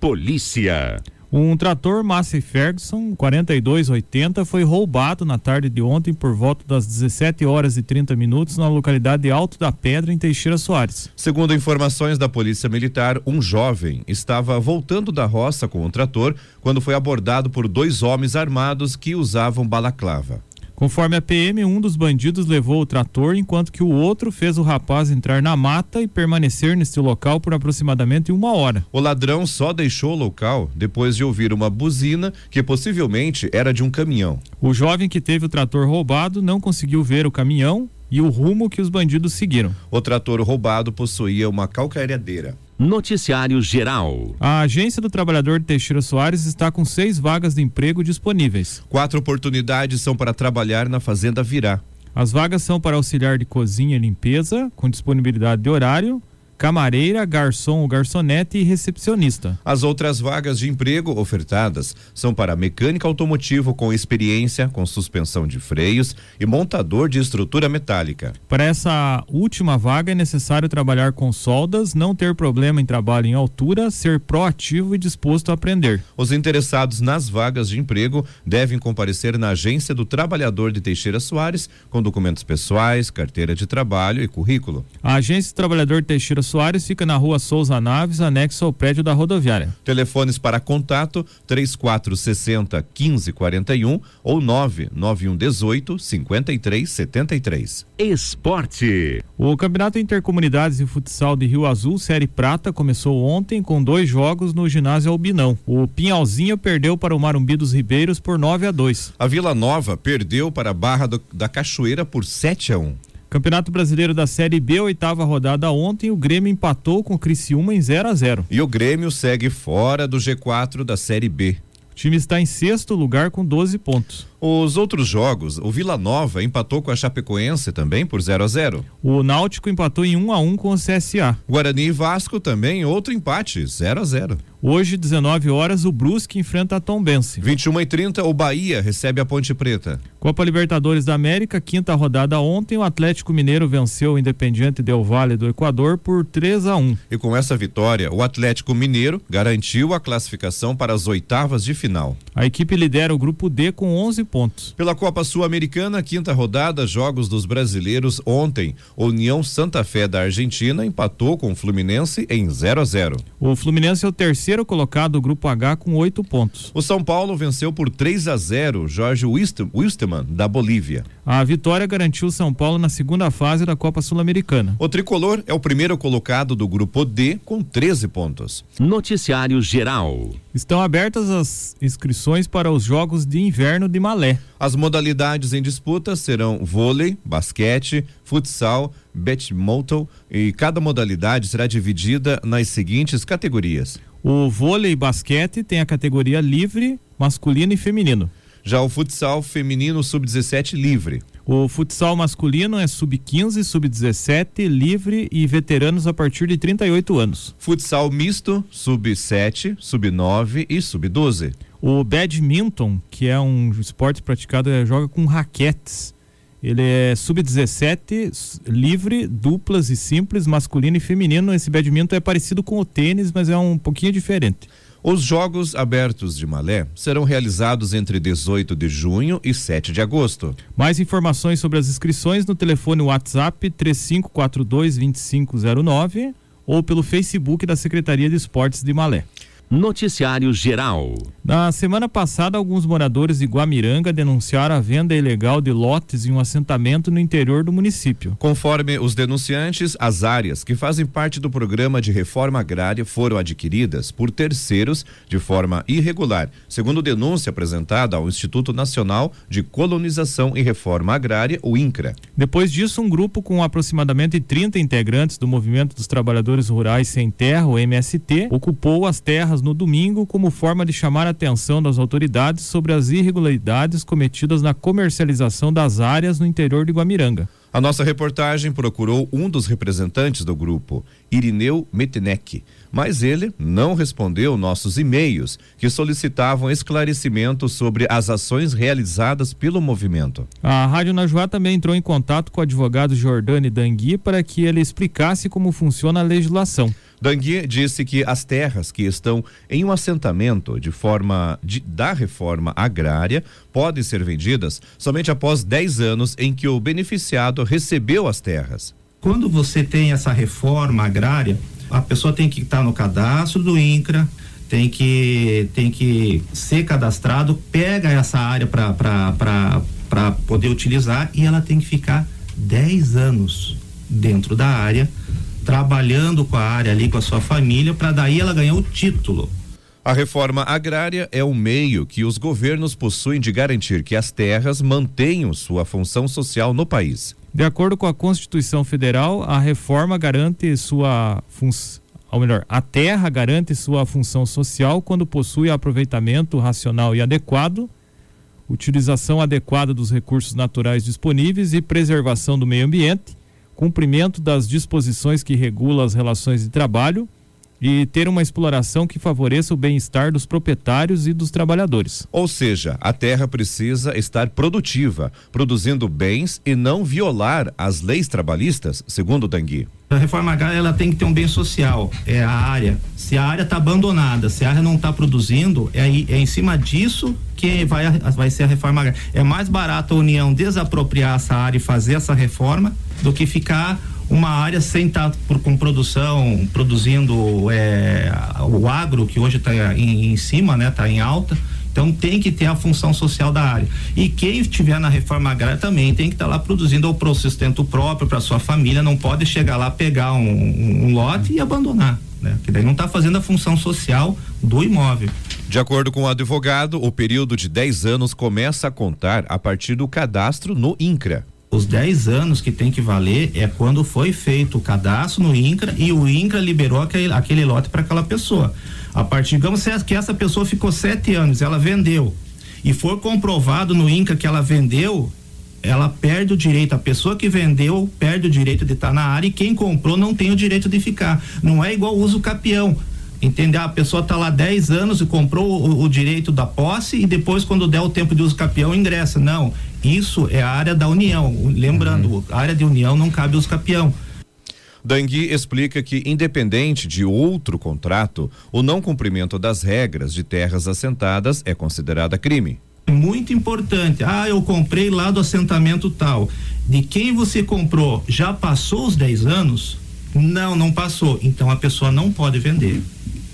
Polícia. Um trator Massey Ferguson 4280 foi roubado na tarde de ontem por volta das 17 horas e 30 minutos na localidade de Alto da Pedra, em Teixeira Soares. Segundo informações da Polícia Militar, um jovem estava voltando da roça com o trator quando foi abordado por dois homens armados que usavam balaclava. Conforme a PM, um dos bandidos levou o trator, enquanto que o outro fez o rapaz entrar na mata e permanecer neste local por aproximadamente uma hora. O ladrão só deixou o local depois de ouvir uma buzina que possivelmente era de um caminhão. O jovem que teve o trator roubado não conseguiu ver o caminhão e o rumo que os bandidos seguiram. O trator roubado possuía uma calcareadeira. Noticiário Geral. A Agência do Trabalhador de Teixeira Soares está com seis vagas de emprego disponíveis. Quatro oportunidades são para trabalhar na Fazenda Virá. As vagas são para auxiliar de cozinha e limpeza, com disponibilidade de horário, camareira, garçom ou garçonete e recepcionista. As outras vagas de emprego ofertadas são para mecânica automotivo com experiência com suspensão de freios e montador de estrutura metálica. Para essa última vaga é necessário trabalhar com soldas, não ter problema em trabalho em altura, ser proativo e disposto a aprender. Os interessados nas vagas de emprego devem comparecer na agência do trabalhador de Teixeira Soares com documentos pessoais, carteira de trabalho e currículo. A agência do trabalhador Teixeira Soares fica na rua Souza Naves, anexo ao prédio da rodoviária. Telefones para contato 3460 1541 ou 99118 5373. Esporte. O Campeonato Intercomunidades de Futsal de Rio Azul, Série Prata, começou ontem com dois jogos no ginásio Albinão. O Pinhalzinho perdeu para o Marumbi dos Ribeiros por 9 a 2. A Vila Nova perdeu para a Barra do, da Cachoeira por 7 a 1. Campeonato Brasileiro da Série B, oitava rodada ontem, o Grêmio empatou com o Criciúma em 0 a 0. E o Grêmio segue fora do G4 da Série B. O time está em sexto lugar com 12 pontos. Os outros jogos, o Vila Nova empatou com a Chapecoense também por 0 a 0. O Náutico empatou em 1 a 1 com o CSA. Guarani e Vasco também outro empate, 0 a 0. Hoje, 19 horas, o Brusque enfrenta a Tombense. 21 e 30, o Bahia recebe a Ponte Preta. Copa Libertadores da América, quinta rodada ontem, o Atlético Mineiro venceu o Independiente Del Valle do Equador por 3 a 1. E com essa vitória, o Atlético Mineiro garantiu a classificação para as oitavas de final. A equipe lidera o grupo D com 11 pontos. Pela Copa Sul-Americana, quinta rodada, jogos dos brasileiros ontem. União Santa Fé da Argentina empatou com o Fluminense em 0 a 0. O Fluminense é o terceiro colocado do grupo H com oito pontos. O São Paulo venceu por 3 a 0 Jorge Wilstermann da Bolívia. A vitória garantiu o São Paulo na segunda fase da Copa Sul-Americana. O tricolor é o primeiro colocado do grupo D com 13 pontos. Noticiário Geral. Estão abertas as inscrições para os Jogos de Inverno de Malé. As modalidades em disputa serão vôlei, basquete, futsal, badminton e cada modalidade será dividida nas seguintes categorias. O vôlei e basquete tem a categoria livre, masculino e feminino. Já o futsal feminino sub-17 livre. O futsal masculino é sub-15, sub-17, livre e veteranos a partir de 38 anos. Futsal misto, sub-7, sub-9 e sub-12. O badminton, que é um esporte praticado, é, joga com raquetes. Ele é sub-17, livre, duplas e simples, masculino e feminino. Esse badminton é parecido com o tênis, mas é um pouquinho diferente. Os Jogos Abertos de Malé serão realizados entre 18 de junho e 7 de agosto. Mais informações sobre as inscrições no telefone WhatsApp 3542 2509 ou pelo Facebook da Secretaria de Esportes de Malé. Noticiário Geral. Na semana passada, alguns moradores de Guamiranga denunciaram a venda ilegal de lotes em um assentamento no interior do município. Conforme os denunciantes, as áreas que fazem parte do programa de reforma agrária foram adquiridas por terceiros de forma irregular, segundo denúncia apresentada ao Instituto Nacional de Colonização e Reforma Agrária, o INCRA. Depois disso, um grupo com aproximadamente 30 integrantes do Movimento dos Trabalhadores Rurais Sem Terra, o MST, ocupou as terras no domingo como forma de chamar a atenção das autoridades sobre as irregularidades cometidas na comercialização das áreas no interior de Guamiranga. A nossa reportagem procurou um dos representantes do grupo, Irineu Metenec, mas ele não respondeu nossos e-mails que solicitavam esclarecimento sobre as ações realizadas pelo movimento. A Rádio Najuá também entrou em contato com o advogado Jordani Dangui para que ele explicasse como funciona a legislação. Dangui disse que as terras que estão em um assentamento de forma de, da reforma agrária podem ser vendidas somente após 10 anos em que o beneficiado recebeu as terras. Quando você tem essa reforma agrária, a pessoa tem que estar no cadastro do INCRA, tem que, tem que ser cadastrado, pega essa área para poder utilizar e ela tem que ficar 10 anos dentro da área, trabalhando com a área ali com a sua família, para daí ela ganhar o título. A reforma agrária é o meio que os governos possuem de garantir que as terras mantenham sua função social no país. De acordo com a Constituição Federal, a reforma garante sua função ou melhor, a terra garante sua função social quando possui aproveitamento racional e adequado, utilização adequada dos recursos naturais disponíveis e preservação do meio ambiente, cumprimento das disposições que regulam as relações de trabalho e ter uma exploração que favoreça o bem-estar dos proprietários e dos trabalhadores. Ou seja, a terra precisa estar produtiva, produzindo bens e não violar as leis trabalhistas, segundo Dangui. A reforma agrária ela tem que ter um bem social, é a área. Se a área está abandonada, se a área não está produzindo, é, é em cima disso que vai, vai ser a reforma agrária. É mais barato a União desapropriar essa área e fazer essa reforma do que ficar uma área sem estar tá com produção, produzindo é, o agro, que hoje está em, em, cima, né? Está em alta. Então tem que ter a função social da área. E quem estiver na reforma agrária também tem que estar tá lá produzindo o sustento próprio para sua família, não pode chegar lá, pegar um, um, um lote e abandonar. Né? Que daí não está fazendo a função social do imóvel. De acordo com o advogado, o período de 10 anos começa a contar a partir do cadastro no INCRA. Os 10 anos que tem que valer é quando foi feito o cadastro no INCRA e o INCRA liberou aquele, aquele lote para aquela pessoa. A partir, digamos que essa pessoa ficou sete anos, ela vendeu e for comprovado no INCRA que ela vendeu, ela perde o direito, a pessoa que vendeu perde o direito de estar tá na área e quem comprou não tem o direito de ficar. Não é igual o uso capião. Entender? A pessoa está lá 10 anos e comprou o, o, direito da posse e depois, quando der o tempo de uso capião, ingressa. Não. Isso é a área da União. Lembrando, uhum. a área de União não cabe uso capião. Dangui explica que, independente de outro contrato, o não cumprimento das regras de terras assentadas é considerada crime. Muito importante. Ah, eu comprei lá do assentamento tal. De quem você comprou já passou os 10 anos? Não, não passou. Então a pessoa não pode vender.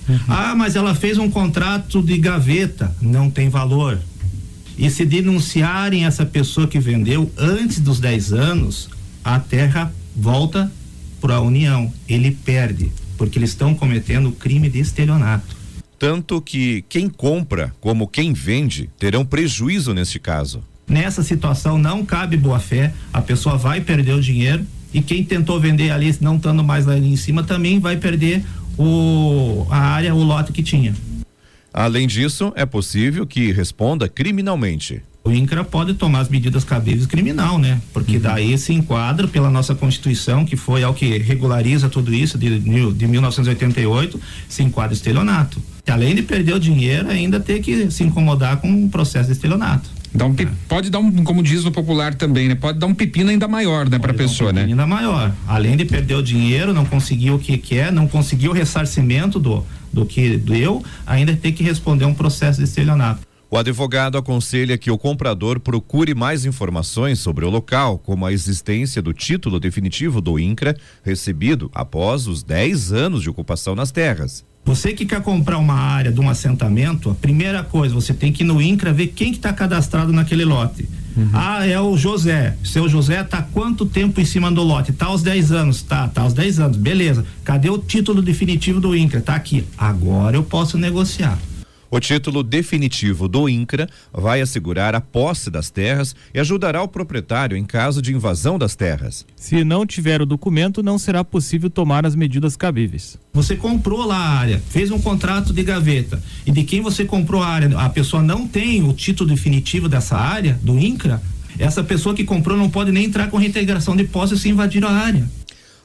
Uhum. Ah, mas ela fez um contrato de gaveta, não tem valor. E se denunciarem essa pessoa que vendeu antes dos 10 anos, a terra volta para a União. Ele perde, porque eles estão cometendo crime de estelionato. Tanto que quem compra como quem vende terão prejuízo neste caso. Nessa situação não cabe boa fé, a pessoa vai perder o dinheiro e quem tentou vender ali, não estando mais ali em cima, também vai perder o, a área, o lote que tinha. Além disso, é possível que responda criminalmente. O INCRA pode tomar as medidas cabíveis criminal, né? Porque uhum. daí se enquadra pela nossa Constituição, que foi ao que regulariza tudo isso de, de 1988, se enquadra estelionato. E além de perder o dinheiro, ainda ter que se incomodar com um processo de estelionato. Dá um, pode dar um, como diz no popular também, né? Pode dar um pepino ainda maior, né, para a pessoa, um né? Ainda maior. Além de perder o dinheiro, não conseguiu o que quer, não conseguiu o ressarcimento do, do que deu, ainda tem que responder um processo de estelionato. O advogado aconselha que o comprador procure mais informações sobre o local, como a existência do título definitivo do INCRA, recebido após os 10 anos de ocupação nas terras. Você que quer comprar uma área de um assentamento, a primeira coisa, você tem que ir no INCRA ver quem que está cadastrado naquele lote. Uhum. Ah, é o José. Seu José tá quanto tempo em cima do lote? Tá aos 10 anos. Tá, tá aos 10 anos. Beleza. Cadê o título definitivo do INCRA? Tá aqui. Agora eu posso negociar. O título definitivo do INCRA vai assegurar a posse das terras e ajudará o proprietário em caso de invasão das terras. Se não tiver o documento, não será possível tomar as medidas cabíveis. Você comprou lá a área, fez um contrato de gaveta e de quem você comprou a área, a pessoa não tem o título definitivo dessa área, do INCRA, essa pessoa que comprou não pode nem entrar com reintegração de posse se invadir a área.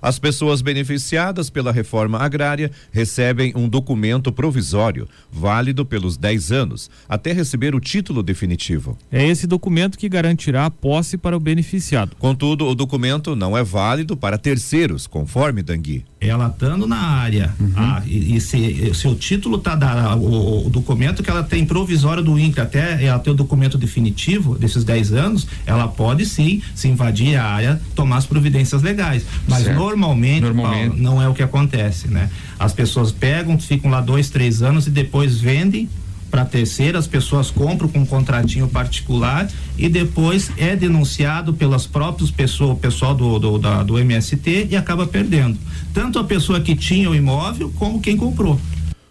As pessoas beneficiadas pela reforma agrária recebem um documento provisório, válido pelos 10 anos, até receber o título definitivo. É esse documento que garantirá a posse para o beneficiado. Contudo, o documento não é válido para terceiros, conforme Dangui. Ela estando na área, uhum. ah, e, e se, se, o título tá da, o, o, documento que ela tem provisório do INCRA até ela ter o documento definitivo desses 10 anos, ela pode sim se invadir a área, tomar as providências legais. Mas certo. Normalmente, normalmente. Paulo, não é o que acontece, né? As pessoas pegam, ficam lá dois, três anos e depois vendem para terceira, as pessoas compram com um contratinho particular e depois é denunciado pelas próprias pessoas, o pessoal do, do, da, do MST e acaba perdendo. Tanto a pessoa que tinha o imóvel como quem comprou.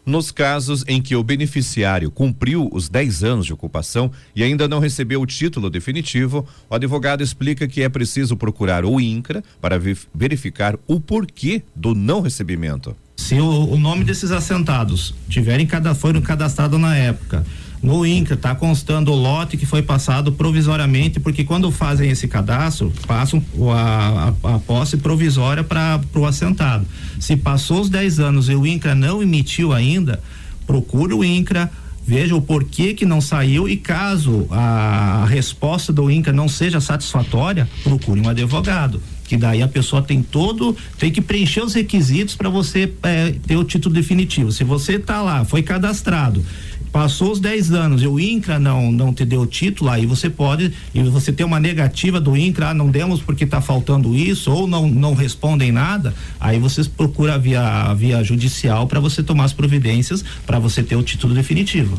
Nos casos em que o beneficiário cumpriu os 10 anos de ocupação e ainda não recebeu o título definitivo, o advogado explica que é preciso procurar o INCRA para verificar o porquê do não recebimento. Se o, o nome desses assentados tiverem cada foram cadastrados na época no INCRA está constando o lote que foi passado provisoriamente, porque quando fazem esse cadastro, passam a, a, a posse provisória para o assentado. Se passou os 10 anos e o INCRA não emitiu ainda, procure o INCRA, veja o porquê que não saiu e caso a, resposta do INCRA não seja satisfatória, procure um advogado que daí a pessoa tem todo, tem que preencher os requisitos para você é, ter o título definitivo. Se você está lá, foi cadastrado, passou os 10 anos e o INCRA não não te deu o título, aí você pode e você tem uma negativa do INCRA, ah, não demos porque está faltando isso ou não não respondem nada, aí você procura via via judicial para você tomar as providências para você ter o título definitivo.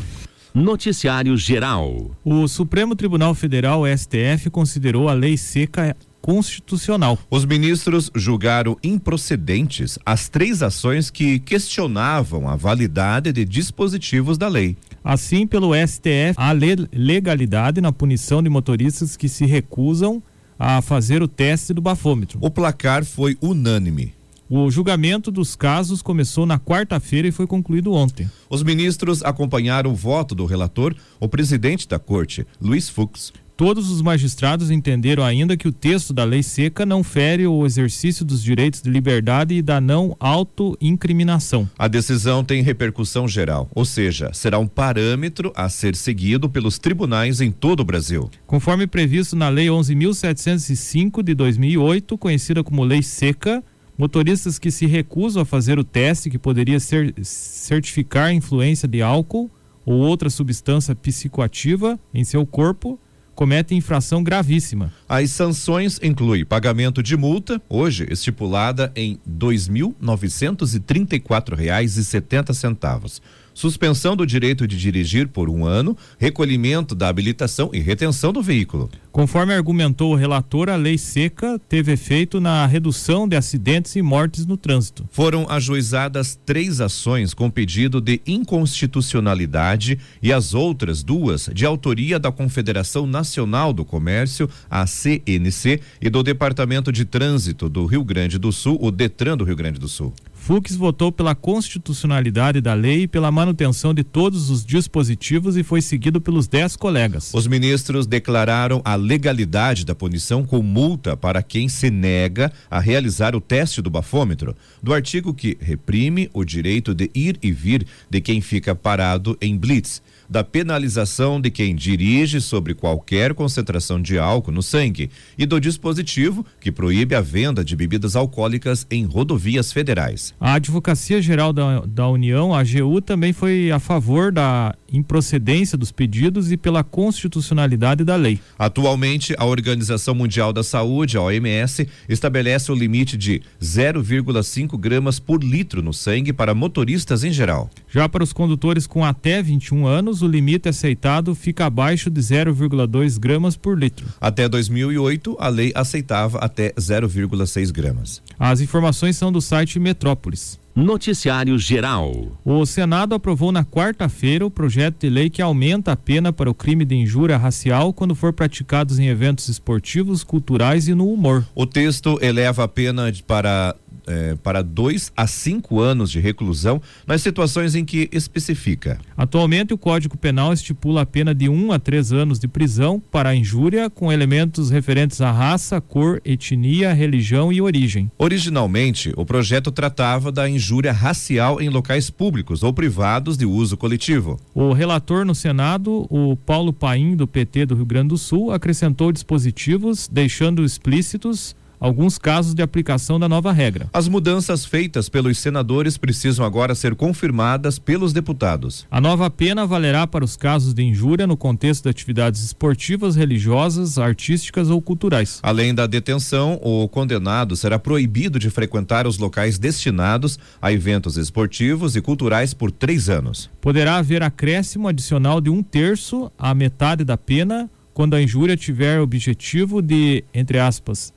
Noticiário Geral. O Supremo Tribunal Federal, STF, considerou a lei seca constitucional. Os ministros julgaram improcedentes as três ações que questionavam a validade de dispositivos da lei. Assim, pelo STF, há legalidade na punição de motoristas que se recusam a fazer o teste do bafômetro. O placar foi unânime. O julgamento dos casos começou na quarta-feira e foi concluído ontem. Os ministros acompanharam o voto do relator, o presidente da corte, Luiz Fux. Todos os magistrados entenderam ainda que o texto da lei seca não fere o exercício dos direitos de liberdade e da não autoincriminação. A decisão tem repercussão geral, ou seja, será um parâmetro a ser seguido pelos tribunais em todo o Brasil. Conforme previsto na Lei 11.705 de 2008, conhecida como Lei Seca, motoristas que se recusam a fazer o teste que poderia ser, certificar a influência de álcool ou outra substância psicoativa em seu corpo cometem infração gravíssima. As sanções incluem pagamento de multa, hoje estipulada em R$ 2.934,70 suspensão do direito de dirigir por um ano, recolhimento da habilitação e retenção do veículo. Conforme argumentou o relator, a lei seca teve efeito na redução de acidentes e mortes no trânsito. Foram ajuizadas três ações com pedido de inconstitucionalidade e as outras duas de autoria da Confederação Nacional do Comércio, a CNC, e do Departamento de Trânsito do Rio Grande do Sul, o Detran do Rio Grande do Sul. Fux votou pela constitucionalidade da lei e pela manutenção de todos os dispositivos e foi seguido pelos dez colegas. Os ministros declararam a legalidade da punição com multa para quem se nega a realizar o teste do bafômetro, do artigo que reprime o direito de ir e vir de quem fica parado em blitz da penalização de quem dirige sobre qualquer concentração de álcool no sangue e do dispositivo que proíbe a venda de bebidas alcoólicas em rodovias federais. A Advocacia Geral da, da União, a AGU, também foi a favor da improcedência dos pedidos e pela constitucionalidade da lei. Atualmente, a Organização Mundial da Saúde, a OMS, estabelece o limite de 0,5 gramas por litro no sangue para motoristas em geral. Já para os condutores com até 21 anos, o limite aceitado fica abaixo de 0,2 gramas por litro. Até 2008, a lei aceitava até 0,6 gramas. As informações são do site Metrópolis. Noticiário Geral. O Senado aprovou na quarta-feira o projeto de lei que aumenta a pena para o crime de injúria racial quando for praticados em eventos esportivos, culturais e no humor. O texto eleva a pena para é, para dois a cinco anos de reclusão nas situações em que especifica. Atualmente, o Código Penal estipula a pena de um a três anos de prisão para a injúria com elementos referentes à raça, cor, etnia, religião e origem. Originalmente, o projeto tratava da injúria racial em locais públicos ou privados de uso coletivo. O relator no Senado, o Paulo Paim, do PT do Rio Grande do Sul, acrescentou dispositivos deixando explícitos alguns casos de aplicação da nova regra. As mudanças feitas pelos senadores precisam agora ser confirmadas pelos deputados. A nova pena valerá para os casos de injúria no contexto de atividades esportivas, religiosas, artísticas ou culturais. Além da detenção, o condenado será proibido de frequentar os locais destinados a eventos esportivos e culturais por três anos. Poderá haver acréscimo adicional de um terço à metade da pena quando a injúria tiver objetivo de, entre aspas,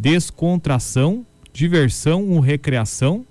descontração, diversão ou recreação,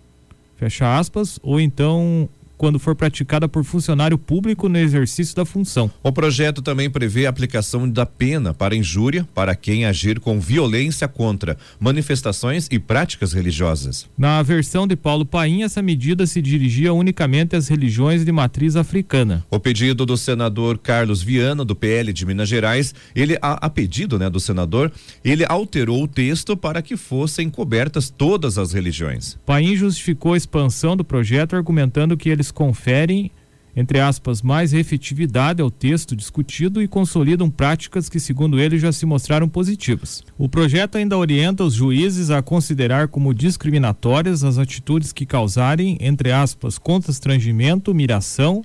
fecha aspas, ou então quando for praticada por funcionário público no exercício da função. O projeto também prevê a aplicação da pena para injúria para quem agir com violência contra manifestações e práticas religiosas. Na versão de Paulo Paim, essa medida se dirigia unicamente às religiões de matriz africana. O pedido do senador Carlos Viana, do PL de Minas Gerais, ele a, a pedido, né, do senador, ele alterou o texto para que fossem cobertas todas as religiões. Paim justificou a expansão do projeto argumentando que eles conferem, entre aspas, mais efetividade ao texto discutido e consolidam práticas que, segundo ele, já se mostraram positivas. O projeto ainda orienta os juízes a considerar como discriminatórias as atitudes que causarem, entre aspas, constrangimento, miração,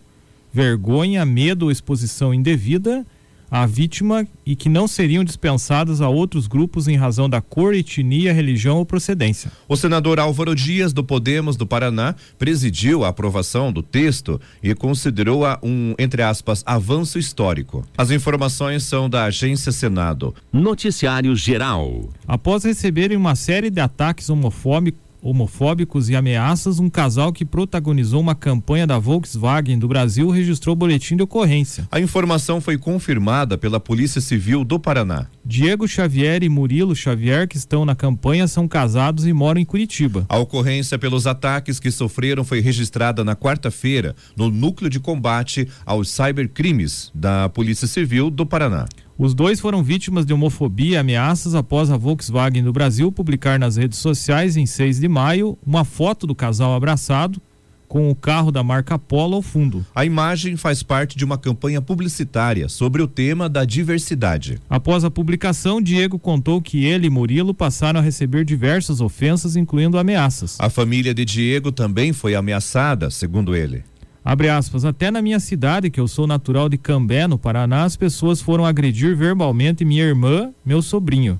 vergonha, medo ou exposição indevida à vítima e que não seriam dispensadas a outros grupos em razão da cor, etnia, religião ou procedência. O senador Álvaro Dias, do Podemos do Paraná, presidiu a aprovação do texto e considerou-a um, entre aspas, avanço histórico. As informações são da Agência Senado. Noticiário Geral. Após receberem uma série de ataques homofóbicos homofóbicos e ameaças, um casal que protagonizou uma campanha da Volkswagen do Brasil registrou boletim de ocorrência. A informação foi confirmada pela Polícia Civil do Paraná. Diego Xavier e Murilo Xavier, que estão na campanha, são casados e moram em Curitiba. A ocorrência pelos ataques que sofreram foi registrada na quarta-feira no Núcleo de Combate aos Cybercrimes da Polícia Civil do Paraná. Os dois foram vítimas de homofobia e ameaças após a Volkswagen do Brasil publicar nas redes sociais, em 6 de maio, uma foto do casal abraçado com o carro da marca Polo ao fundo. A imagem faz parte de uma campanha publicitária sobre o tema da diversidade. Após a publicação, Diego contou que ele e Murilo passaram a receber diversas ofensas, incluindo ameaças. A família de Diego também foi ameaçada, segundo ele. Abre aspas, até na minha cidade, que eu sou natural de Cambé, no Paraná, as pessoas foram agredir verbalmente minha irmã, meu sobrinho.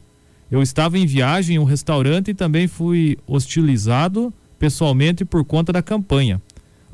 Eu estava em viagem em um restaurante e também fui hostilizado pessoalmente por conta da campanha.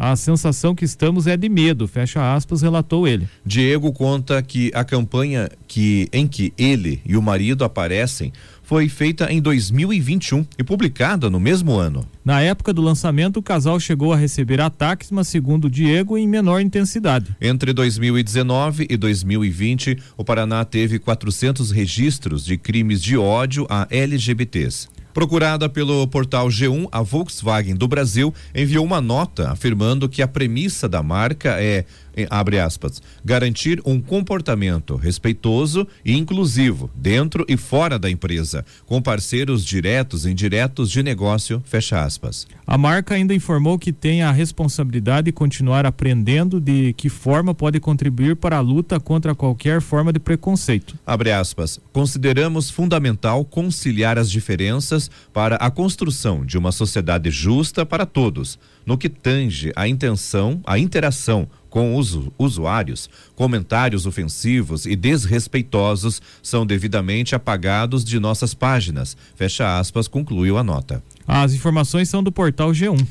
A sensação que estamos é de medo, fecha aspas, relatou ele. Diego conta que a campanha que em que ele e o marido aparecem foi feita em 2021 e publicada no mesmo ano. Na época do lançamento, o casal chegou a receber ataques, mas segundo Diego, em menor intensidade. Entre 2019 e 2020, o Paraná teve 400 registros de crimes de ódio a LGBTs. Procurada pelo portal G1, a Volkswagen do Brasil enviou uma nota afirmando que a premissa da marca é abre aspas, garantir um comportamento respeitoso e inclusivo dentro e fora da empresa, com parceiros diretos e indiretos de negócio, fecha aspas. A marca ainda informou que tem a responsabilidade de continuar aprendendo de que forma pode contribuir para a luta contra qualquer forma de preconceito. Abre aspas, consideramos fundamental conciliar as diferenças para a construção de uma sociedade justa para todos, no que tange a intenção, a interação com os usuários, comentários ofensivos e desrespeitosos são devidamente apagados de nossas páginas. Fecha aspas, concluiu a nota. As informações são do portal G1.